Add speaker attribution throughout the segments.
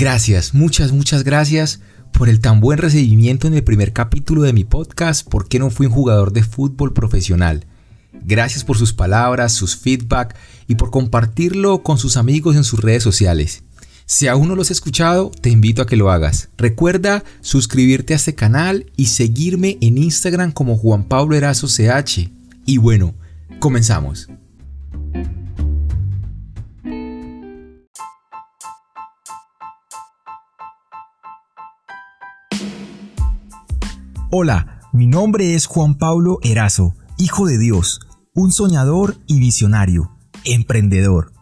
Speaker 1: Gracias, muchas, muchas gracias por el tan buen recibimiento en el primer capítulo de mi podcast ¿Por qué no fui un jugador de fútbol profesional? Gracias por sus palabras, sus feedback y por compartirlo con sus amigos en sus redes sociales. Si aún no los has escuchado, te invito a que lo hagas. Recuerda suscribirte a este canal y seguirme en Instagram como Juan Pablo CH. Y bueno, comenzamos.
Speaker 2: Hola, mi nombre es Juan Pablo Erazo, hijo de Dios, un soñador y visionario, emprendedor,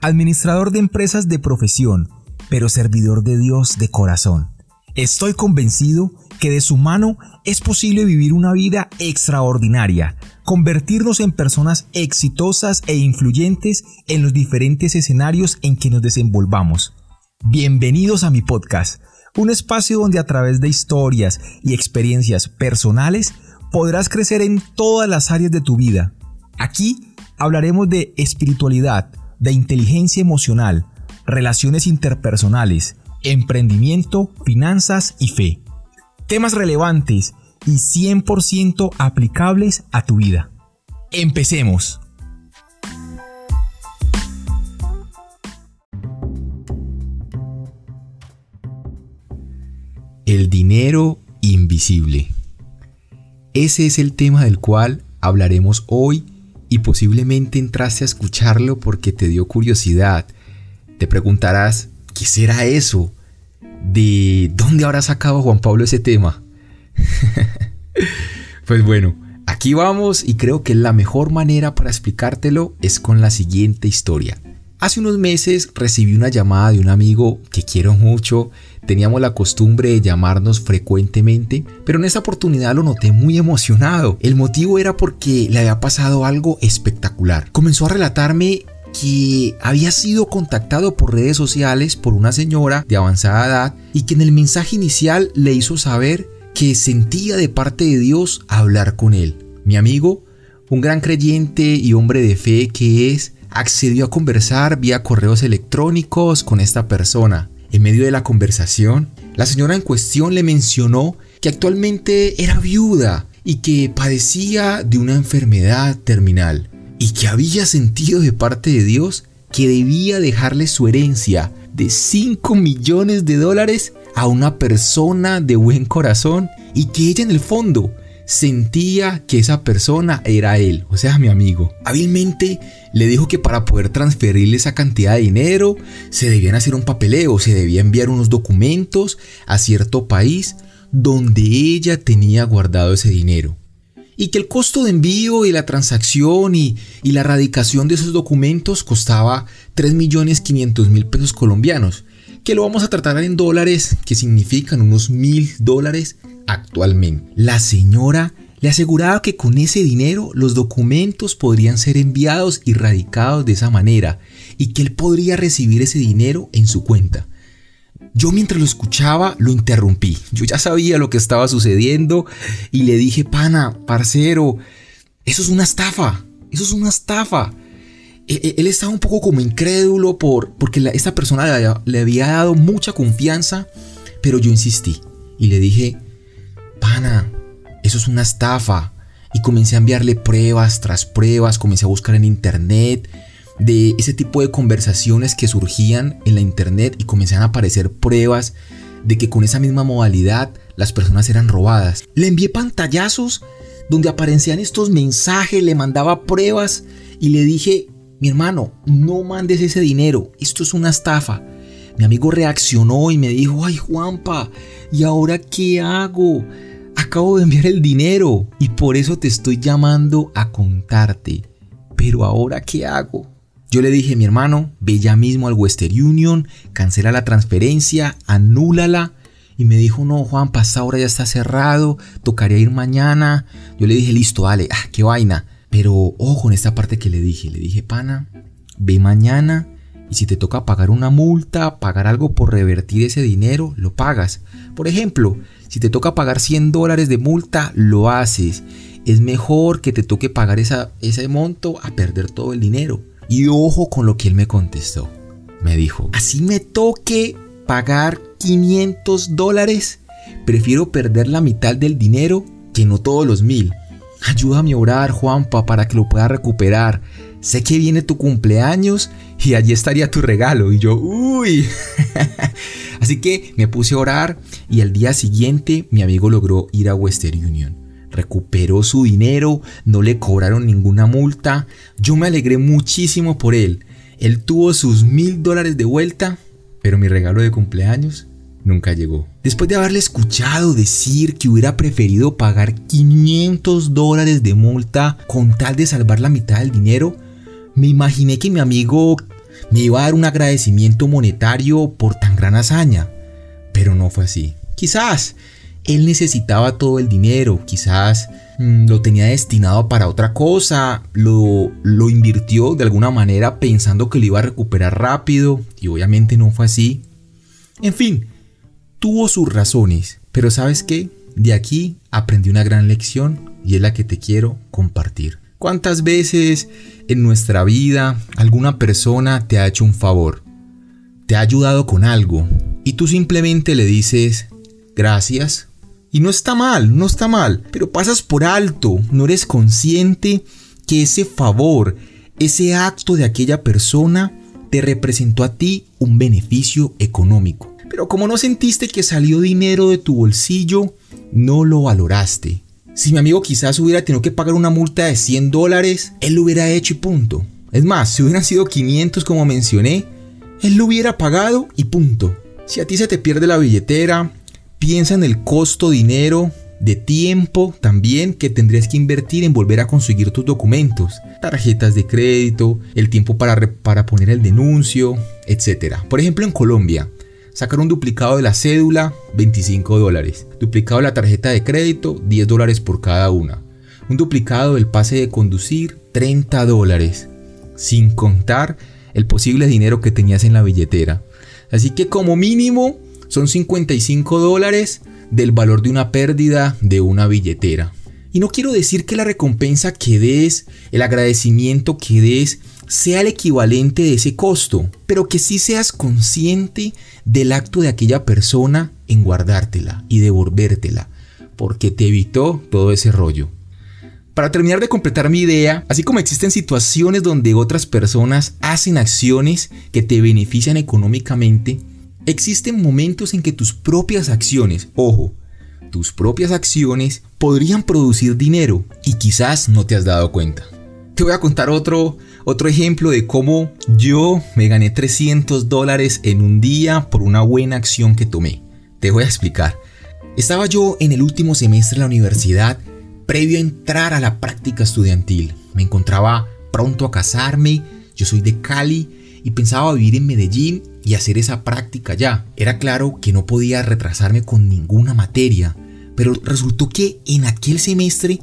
Speaker 2: administrador de empresas de profesión, pero servidor de Dios de corazón. Estoy convencido que de su mano es posible vivir una vida extraordinaria, convertirnos en personas exitosas e influyentes en los diferentes escenarios en que nos desenvolvamos. Bienvenidos a mi podcast un espacio donde a través de historias y experiencias personales podrás crecer en todas las áreas de tu vida. Aquí hablaremos de espiritualidad, de inteligencia emocional, relaciones interpersonales, emprendimiento, finanzas y fe. Temas relevantes y 100% aplicables a tu vida. Empecemos.
Speaker 1: Ese es el tema del cual hablaremos hoy y posiblemente entraste a escucharlo porque te dio curiosidad. Te preguntarás, ¿qué será eso? ¿De dónde habrá sacado Juan Pablo ese tema? pues bueno, aquí vamos y creo que la mejor manera para explicártelo es con la siguiente historia. Hace unos meses recibí una llamada de un amigo que quiero mucho Teníamos la costumbre de llamarnos frecuentemente, pero en esta oportunidad lo noté muy emocionado. El motivo era porque le había pasado algo espectacular. Comenzó a relatarme que había sido contactado por redes sociales por una señora de avanzada edad y que en el mensaje inicial le hizo saber que sentía de parte de Dios hablar con él. Mi amigo, un gran creyente y hombre de fe que es, accedió a conversar vía correos electrónicos con esta persona. En medio de la conversación, la señora en cuestión le mencionó que actualmente era viuda y que padecía de una enfermedad terminal y que había sentido de parte de Dios que debía dejarle su herencia de 5 millones de dólares a una persona de buen corazón y que ella en el fondo sentía que esa persona era él, o sea, mi amigo. Hábilmente le dijo que para poder transferirle esa cantidad de dinero se debían hacer un papeleo, se debía enviar unos documentos a cierto país donde ella tenía guardado ese dinero. Y que el costo de envío y la transacción y, y la radicación de esos documentos costaba 3.500.000 pesos colombianos, que lo vamos a tratar en dólares, que significan unos mil dólares actualmente. La señora le aseguraba que con ese dinero los documentos podrían ser enviados y radicados de esa manera y que él podría recibir ese dinero en su cuenta. Yo mientras lo escuchaba lo interrumpí. Yo ya sabía lo que estaba sucediendo y le dije, pana, parcero, eso es una estafa. Eso es una estafa. E, e, él estaba un poco como incrédulo por, porque esta persona le había dado mucha confianza, pero yo insistí y le dije, pana, eso es una estafa. Y comencé a enviarle pruebas tras pruebas, comencé a buscar en internet de ese tipo de conversaciones que surgían en la internet y comenzaron a aparecer pruebas de que con esa misma modalidad las personas eran robadas. Le envié pantallazos donde aparecían estos mensajes, le mandaba pruebas y le dije, mi hermano, no mandes ese dinero, esto es una estafa. Mi amigo reaccionó y me dijo, ay Juanpa, ¿y ahora qué hago? Acabo de enviar el dinero y por eso te estoy llamando a contarte. Pero ahora qué hago? Yo le dije, mi hermano, ve ya mismo al Western Union, cancela la transferencia, anúlala. Y me dijo, no, Juan, pasa ahora ya está cerrado, tocaría ir mañana. Yo le dije, listo, dale, ah, qué vaina. Pero ojo en esta parte que le dije, le dije, pana, ve mañana y si te toca pagar una multa, pagar algo por revertir ese dinero, lo pagas. Por ejemplo, si te toca pagar 100 dólares de multa, lo haces. Es mejor que te toque pagar ese monto a perder todo el dinero. Y ojo con lo que él me contestó. Me dijo, así me toque pagar 500 dólares, prefiero perder la mitad del dinero que no todos los mil. Ayúdame a orar, Juanpa, para que lo pueda recuperar. Sé que viene tu cumpleaños y allí estaría tu regalo. Y yo, uy. Así que me puse a orar y al día siguiente mi amigo logró ir a Western Union. Recuperó su dinero, no le cobraron ninguna multa. Yo me alegré muchísimo por él. Él tuvo sus mil dólares de vuelta, pero mi regalo de cumpleaños nunca llegó. Después de haberle escuchado decir que hubiera preferido pagar 500 dólares de multa con tal de salvar la mitad del dinero, me imaginé que mi amigo me iba a dar un agradecimiento monetario por tan gran hazaña. Pero no fue así. Quizás él necesitaba todo el dinero, quizás mm, lo tenía destinado para otra cosa, lo, lo invirtió de alguna manera pensando que lo iba a recuperar rápido y obviamente no fue así. En fin, tuvo sus razones, pero ¿sabes qué? De aquí aprendí una gran lección y es la que te quiero compartir. ¿Cuántas veces nuestra vida alguna persona te ha hecho un favor? Te ha ayudado con algo y tú simplemente le dices gracias. Y no está mal, no está mal, pero pasas por alto, no eres consciente que ese favor, ese acto de aquella persona te representó a ti un beneficio económico. Pero como no sentiste que salió dinero de tu bolsillo, no lo valoraste. Si mi amigo quizás hubiera tenido que pagar una multa de 100 dólares, él lo hubiera hecho y punto. Es más, si hubieran sido 500 como mencioné, él lo hubiera pagado y punto. Si a ti se te pierde la billetera, piensa en el costo dinero, de tiempo también que tendrías que invertir en volver a conseguir tus documentos, tarjetas de crédito, el tiempo para, para poner el denuncio, etc. Por ejemplo, en Colombia, Sacar un duplicado de la cédula, 25 dólares. Duplicado de la tarjeta de crédito, 10 dólares por cada una. Un duplicado del pase de conducir, 30 dólares. Sin contar el posible dinero que tenías en la billetera. Así que como mínimo son 55 dólares del valor de una pérdida de una billetera. Y no quiero decir que la recompensa que des, el agradecimiento que des, sea el equivalente de ese costo, pero que sí seas consciente del acto de aquella persona en guardártela y devolvértela, porque te evitó todo ese rollo. Para terminar de completar mi idea, así como existen situaciones donde otras personas hacen acciones que te benefician económicamente, existen momentos en que tus propias acciones, ojo, tus propias acciones podrían producir dinero y quizás no te has dado cuenta. Te voy a contar otro, otro ejemplo de cómo yo me gané 300 dólares en un día por una buena acción que tomé. Te voy a explicar. Estaba yo en el último semestre de la universidad previo a entrar a la práctica estudiantil. Me encontraba pronto a casarme, yo soy de Cali y pensaba vivir en Medellín y hacer esa práctica ya. Era claro que no podía retrasarme con ninguna materia, pero resultó que en aquel semestre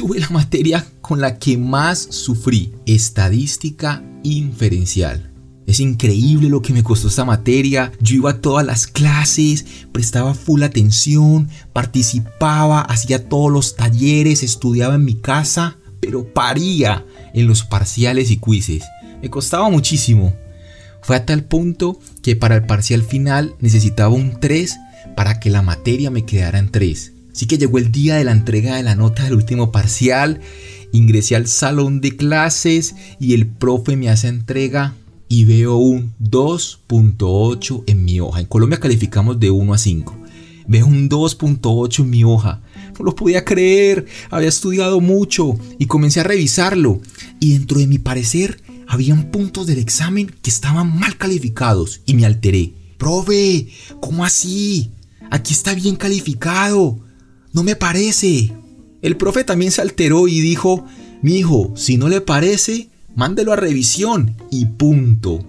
Speaker 1: tuve la materia con la que más sufrí, estadística inferencial. Es increíble lo que me costó esta materia. Yo iba a todas las clases, prestaba full atención, participaba, hacía todos los talleres, estudiaba en mi casa, pero paría en los parciales y quizzes. Me costaba muchísimo. Fue a tal punto que para el parcial final necesitaba un 3 para que la materia me quedara en 3. Así que llegó el día de la entrega de la nota del último parcial, ingresé al salón de clases y el profe me hace entrega y veo un 2.8 en mi hoja. En Colombia calificamos de 1 a 5. Veo un 2.8 en mi hoja. No lo podía creer, había estudiado mucho y comencé a revisarlo. Y dentro de mi parecer, habían puntos del examen que estaban mal calificados y me alteré. Profe, ¿cómo así? Aquí está bien calificado. No me parece. El profe también se alteró y dijo, mi hijo, si no le parece, mándelo a revisión y punto.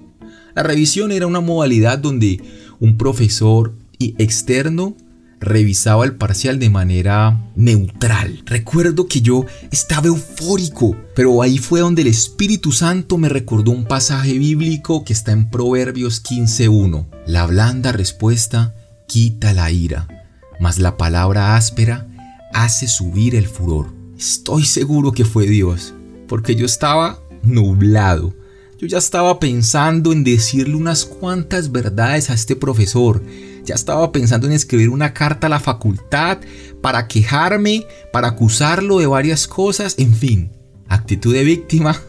Speaker 1: La revisión era una modalidad donde un profesor externo revisaba el parcial de manera neutral. Recuerdo que yo estaba eufórico, pero ahí fue donde el Espíritu Santo me recordó un pasaje bíblico que está en Proverbios 15.1. La blanda respuesta quita la ira mas la palabra áspera hace subir el furor. Estoy seguro que fue Dios, porque yo estaba nublado. Yo ya estaba pensando en decirle unas cuantas verdades a este profesor. Ya estaba pensando en escribir una carta a la facultad para quejarme, para acusarlo de varias cosas, en fin, actitud de víctima,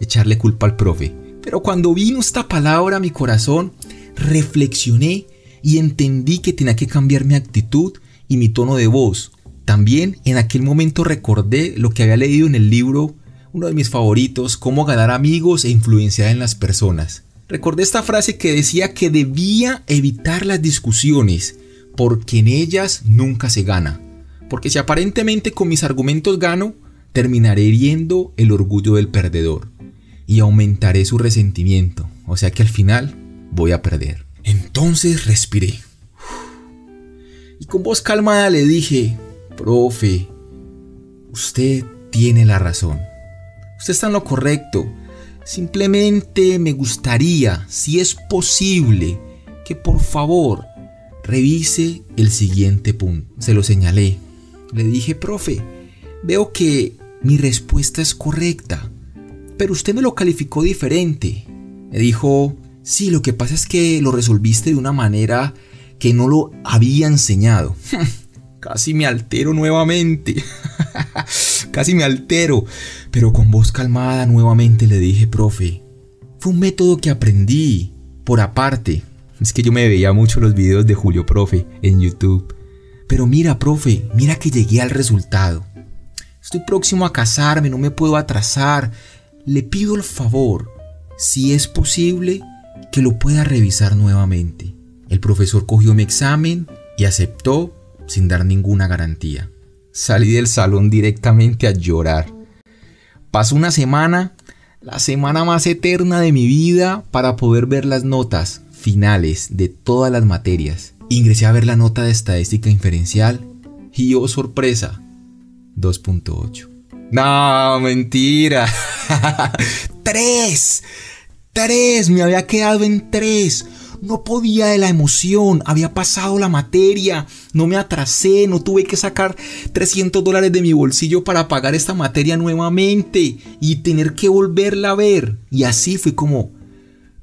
Speaker 1: echarle culpa al profe. Pero cuando vino esta palabra a mi corazón, reflexioné y entendí que tenía que cambiar mi actitud y mi tono de voz. También en aquel momento recordé lo que había leído en el libro, uno de mis favoritos, Cómo ganar amigos e influenciar en las personas. Recordé esta frase que decía que debía evitar las discusiones, porque en ellas nunca se gana. Porque si aparentemente con mis argumentos gano, terminaré hiriendo el orgullo del perdedor y aumentaré su resentimiento. O sea que al final voy a perder. Entonces respiré. Y con voz calmada le dije, profe, usted tiene la razón. Usted está en lo correcto. Simplemente me gustaría, si es posible, que por favor revise el siguiente punto. Se lo señalé. Le dije, profe, veo que mi respuesta es correcta, pero usted me lo calificó diferente. Me dijo, sí, lo que pasa es que lo resolviste de una manera que no lo había enseñado. Casi me altero nuevamente. Casi me altero. Pero con voz calmada nuevamente le dije, profe, fue un método que aprendí por aparte. Es que yo me veía mucho los videos de Julio Profe en YouTube. Pero mira, profe, mira que llegué al resultado. Estoy próximo a casarme, no me puedo atrasar. Le pido el favor, si es posible, que lo pueda revisar nuevamente. El profesor cogió mi examen y aceptó sin dar ninguna garantía. Salí del salón directamente a llorar. Pasó una semana, la semana más eterna de mi vida, para poder ver las notas finales de todas las materias. Ingresé a ver la nota de estadística inferencial y oh sorpresa, 2.8. No, mentira. 3. 3. Me había quedado en 3. No podía de la emoción, había pasado la materia, no me atrasé, no tuve que sacar 300 dólares de mi bolsillo para pagar esta materia nuevamente y tener que volverla a ver. Y así fue como,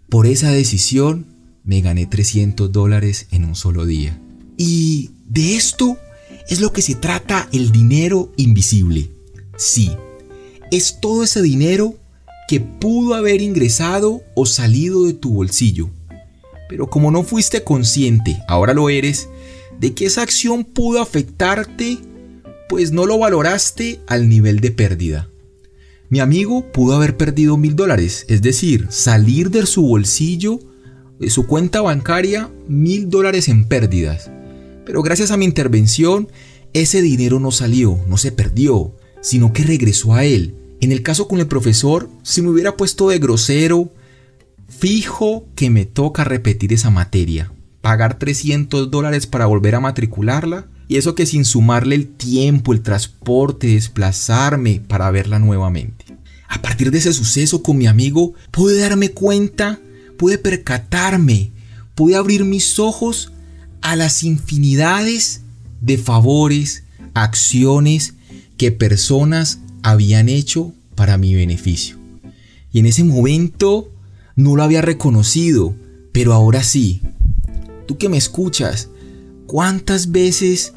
Speaker 1: por esa decisión, me gané 300 dólares en un solo día. Y de esto es lo que se trata el dinero invisible. Sí, es todo ese dinero que pudo haber ingresado o salido de tu bolsillo pero como no fuiste consciente, ahora lo eres, de que esa acción pudo afectarte, pues no lo valoraste al nivel de pérdida. Mi amigo pudo haber perdido mil dólares, es decir, salir de su bolsillo, de su cuenta bancaria, mil dólares en pérdidas. Pero gracias a mi intervención, ese dinero no salió, no se perdió, sino que regresó a él. En el caso con el profesor, si me hubiera puesto de grosero, Fijo que me toca repetir esa materia, pagar 300 dólares para volver a matricularla y eso que sin sumarle el tiempo, el transporte, desplazarme para verla nuevamente. A partir de ese suceso con mi amigo pude darme cuenta, pude percatarme, pude abrir mis ojos a las infinidades de favores, acciones que personas habían hecho para mi beneficio. Y en ese momento no lo había reconocido, pero ahora sí. Tú que me escuchas, ¿cuántas veces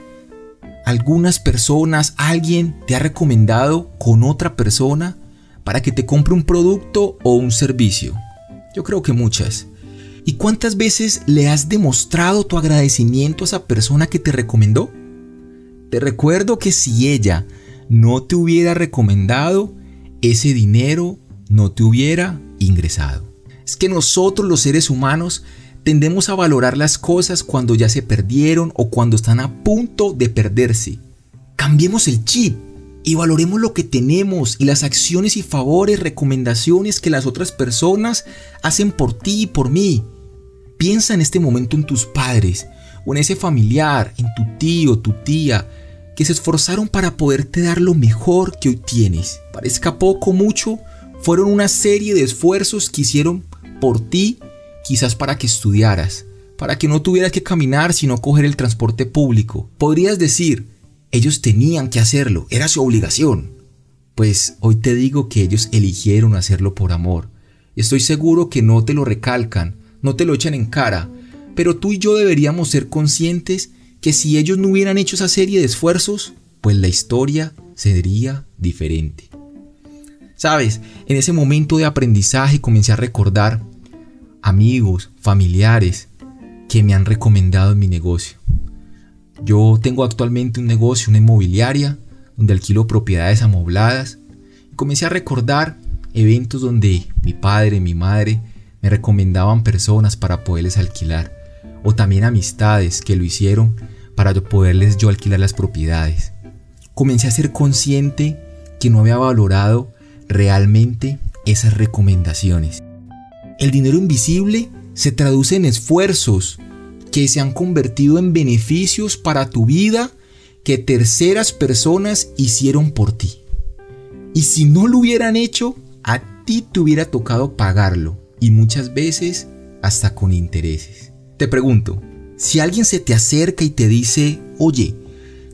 Speaker 1: algunas personas, alguien te ha recomendado con otra persona para que te compre un producto o un servicio? Yo creo que muchas. ¿Y cuántas veces le has demostrado tu agradecimiento a esa persona que te recomendó? Te recuerdo que si ella no te hubiera recomendado, ese dinero no te hubiera ingresado es que nosotros los seres humanos tendemos a valorar las cosas cuando ya se perdieron o cuando están a punto de perderse. Cambiemos el chip y valoremos lo que tenemos y las acciones y favores, recomendaciones que las otras personas hacen por ti y por mí. Piensa en este momento en tus padres o en ese familiar, en tu tío, tu tía, se esforzaron para poderte dar lo mejor que hoy tienes. Parezca poco mucho, fueron una serie de esfuerzos que hicieron por ti, quizás para que estudiaras, para que no tuvieras que caminar sino coger el transporte público. Podrías decir, ellos tenían que hacerlo, era su obligación. Pues hoy te digo que ellos eligieron hacerlo por amor Estoy seguro que no te lo recalcan, no te lo echan en cara, pero tú y yo deberíamos ser conscientes que si ellos no hubieran hecho esa serie de esfuerzos, pues la historia sería diferente. Sabes, en ese momento de aprendizaje comencé a recordar amigos, familiares que me han recomendado en mi negocio. Yo tengo actualmente un negocio, una inmobiliaria, donde alquilo propiedades amobladas. Y comencé a recordar eventos donde mi padre, mi madre me recomendaban personas para poderles alquilar. O también amistades que lo hicieron para poderles yo alquilar las propiedades. Comencé a ser consciente que no había valorado realmente esas recomendaciones. El dinero invisible se traduce en esfuerzos, que se han convertido en beneficios para tu vida que terceras personas hicieron por ti. Y si no lo hubieran hecho, a ti te hubiera tocado pagarlo y muchas veces hasta con intereses. Te pregunto, si alguien se te acerca y te dice, oye,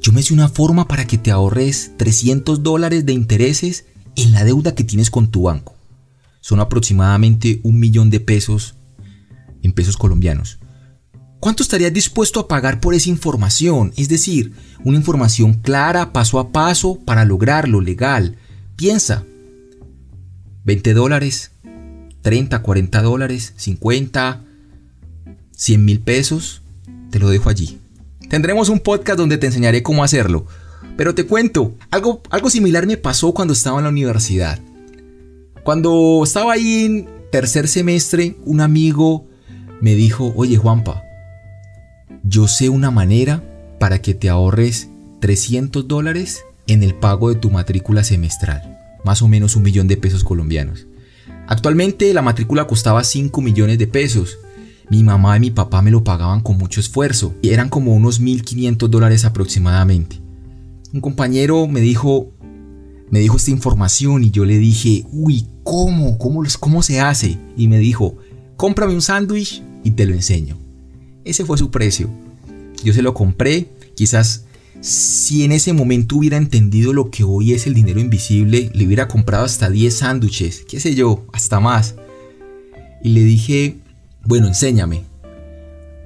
Speaker 1: yo me sé una forma para que te ahorres 300 dólares de intereses en la deuda que tienes con tu banco. Son aproximadamente un millón de pesos en pesos colombianos. ¿Cuánto estarías dispuesto a pagar por esa información? Es decir, una información clara, paso a paso, para lograrlo legal. Piensa. 20 dólares, 30, 40 dólares, 50, 100 mil pesos. Te lo dejo allí. Tendremos un podcast donde te enseñaré cómo hacerlo. Pero te cuento, algo, algo similar me pasó cuando estaba en la universidad. Cuando estaba ahí en tercer semestre, un amigo me dijo, oye Juanpa, yo sé una manera para que te ahorres 300 dólares en el pago de tu matrícula semestral, más o menos un millón de pesos colombianos. Actualmente la matrícula costaba 5 millones de pesos. Mi mamá y mi papá me lo pagaban con mucho esfuerzo y eran como unos 1.500 dólares aproximadamente. Un compañero me dijo, me dijo esta información y yo le dije, uy, ¿cómo? ¿Cómo, cómo se hace? Y me dijo, cómprame un sándwich y te lo enseño. Ese fue su precio. Yo se lo compré, quizás si en ese momento hubiera entendido lo que hoy es el dinero invisible, le hubiera comprado hasta 10 sándwiches, qué sé yo, hasta más. Y le dije, bueno, enséñame.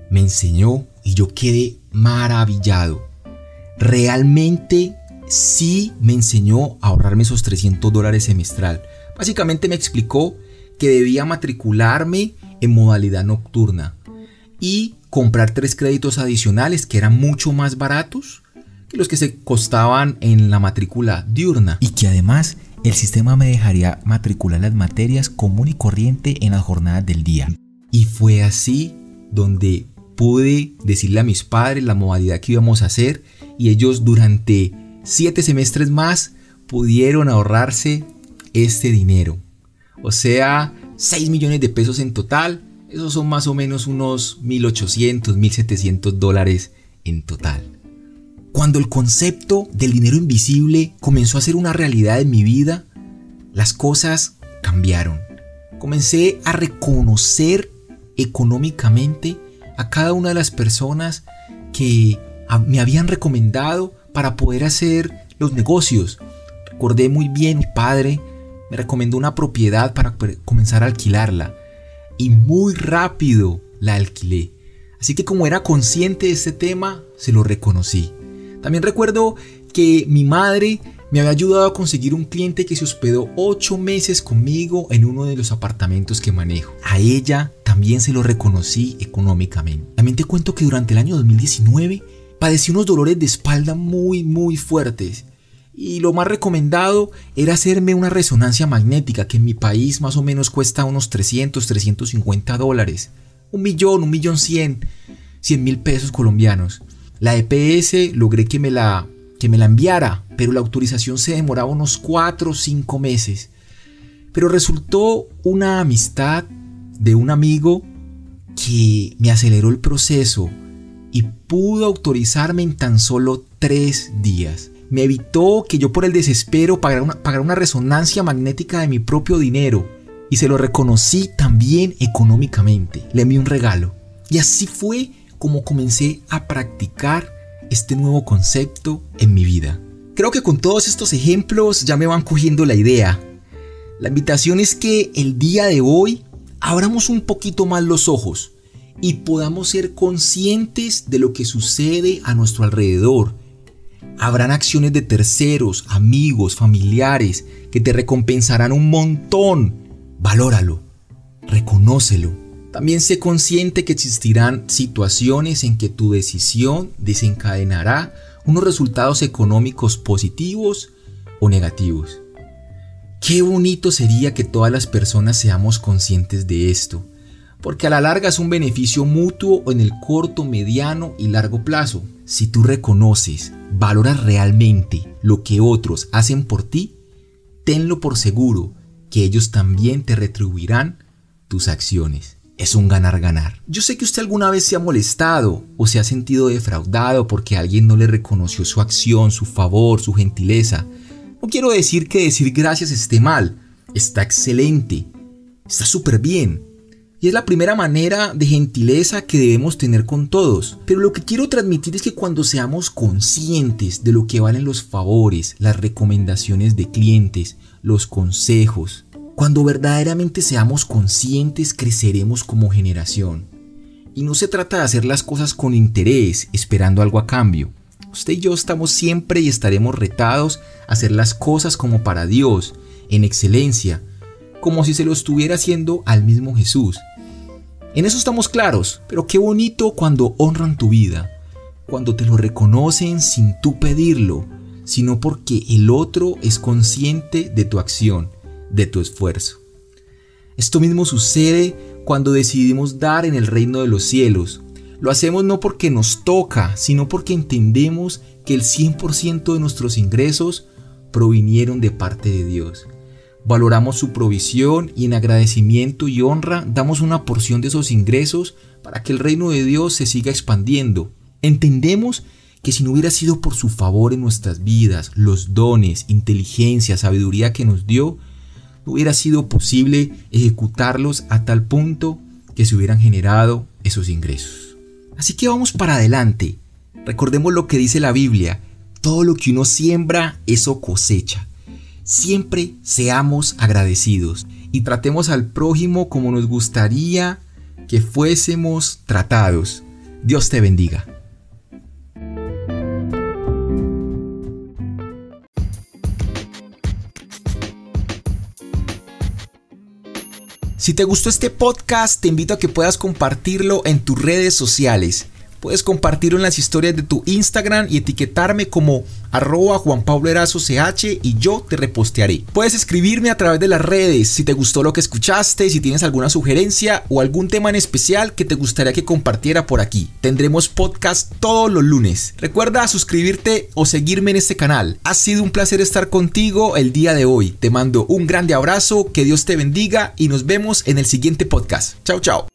Speaker 1: Me enseñó y yo quedé maravillado. Realmente sí me enseñó a ahorrarme esos 300 dólares semestral. Básicamente me explicó que debía matricularme en modalidad nocturna y comprar tres créditos adicionales que eran mucho más baratos que los que se costaban en la matrícula diurna.
Speaker 2: Y que además el sistema me dejaría matricular las materias común y corriente en las jornadas del día.
Speaker 1: Y fue así donde pude decirle a mis padres la modalidad que íbamos a hacer y ellos durante siete semestres más pudieron ahorrarse este dinero. O sea, 6 millones de pesos en total esos son más o menos unos 1.800, 1.700 dólares en total. Cuando el concepto del dinero invisible comenzó a ser una realidad en mi vida, las cosas cambiaron. Comencé a reconocer económicamente a cada una de las personas que me habían recomendado para poder hacer los negocios. Recordé muy bien, mi padre me recomendó una propiedad para comenzar a alquilarla y muy rápido la alquilé. Así que como era consciente de este tema, se lo reconocí. También recuerdo que mi madre me había ayudado a conseguir un cliente que se hospedó 8 meses conmigo en uno de los apartamentos que manejo. A ella también se lo reconocí económicamente. También te cuento que durante el año 2019 padecí unos dolores de espalda muy muy fuertes y lo más recomendado era hacerme una resonancia magnética que en mi país más o menos cuesta unos 300, 350 dólares. Un millón, un millón cien, cien mil pesos colombianos. La EPS logré que me la, que me la enviara, pero la autorización se demoraba unos 4 o 5 meses. Pero resultó una amistad de un amigo que me aceleró el proceso y pudo autorizarme en tan solo 3 días me evitó que yo por el desespero pagara una, una resonancia magnética de mi propio dinero. Y se lo reconocí también económicamente. Le envié un regalo. Y así fue como comencé a practicar este nuevo concepto en mi vida. Creo que con todos estos ejemplos ya me van cogiendo la idea. La invitación es que el día de hoy abramos un poquito más los ojos y podamos ser conscientes de lo que sucede a nuestro alrededor. Habrán acciones de terceros, amigos, familiares que te recompensarán un montón. Valóralo, reconócelo. También sé consciente que existirán situaciones en que tu decisión desencadenará unos resultados económicos positivos o negativos. Qué bonito sería que todas las personas seamos conscientes de esto porque a la larga es un beneficio mutuo en el corto, mediano y largo plazo. Si tú reconoces, valoras realmente lo que otros hacen por ti, tenlo por seguro que ellos también te retribuirán tus acciones. Es un ganar-ganar. Yo sé que usted alguna vez se ha molestado o se ha sentido defraudado porque alguien no le reconoció su acción, su favor, su gentileza. No quiero decir que decir gracias esté mal. Está excelente. Está súper bien y es la primera manera de gentileza que debemos tener con todos. Pero lo que quiero transmitir es que cuando seamos conscientes de lo que valen los favores, las recomendaciones de clientes, los consejos, cuando verdaderamente seamos conscientes creceremos como generación. Y no se trata de hacer las cosas con interés, esperando algo a cambio. Usted y yo estamos siempre y estaremos retados a hacer las cosas como para Dios, en excelencia, como si se lo estuviera haciendo al mismo Jesús. En eso estamos claros, pero qué bonito cuando honran tu vida, cuando te lo reconocen sin tú pedirlo, sino porque el otro es consciente de tu acción, de tu esfuerzo. Esto mismo sucede cuando decidimos dar en el reino de los cielos. Lo hacemos no porque nos toca, sino porque entendemos que el 100% de nuestros ingresos provinieron de parte de Dios valoramos su provisión y en agradecimiento y honra damos una porción de esos ingresos para que el reino de Dios se siga expandiendo. Entendemos que si no hubiera sido por su favor en nuestras vidas, los dones, inteligencia, sabiduría que nos dio, no hubiera sido posible ejecutarlos a tal punto que se hubieran generado esos ingresos. Así que vamos para adelante. Recordemos lo que dice la Biblia, todo lo que uno siembra, eso cosecha. Siempre seamos agradecidos y tratemos al prójimo como nos gustaría que fuésemos tratados. Dios te bendiga. Si te gustó este podcast, te invito a que puedas compartirlo en tus redes sociales. Puedes compartirlo en las historias de tu Instagram y etiquetarme como arroba Juan Pablo CH y yo te repostearé. Puedes escribirme a través de las redes si te gustó lo que escuchaste, si tienes alguna sugerencia o algún tema en especial que te gustaría que compartiera por aquí. Tendremos podcast todos los lunes. Recuerda suscribirte o seguirme en este canal. Ha sido un placer estar contigo el día de hoy. Te mando un grande abrazo, que Dios te bendiga y nos vemos en el siguiente podcast. Chao, chao.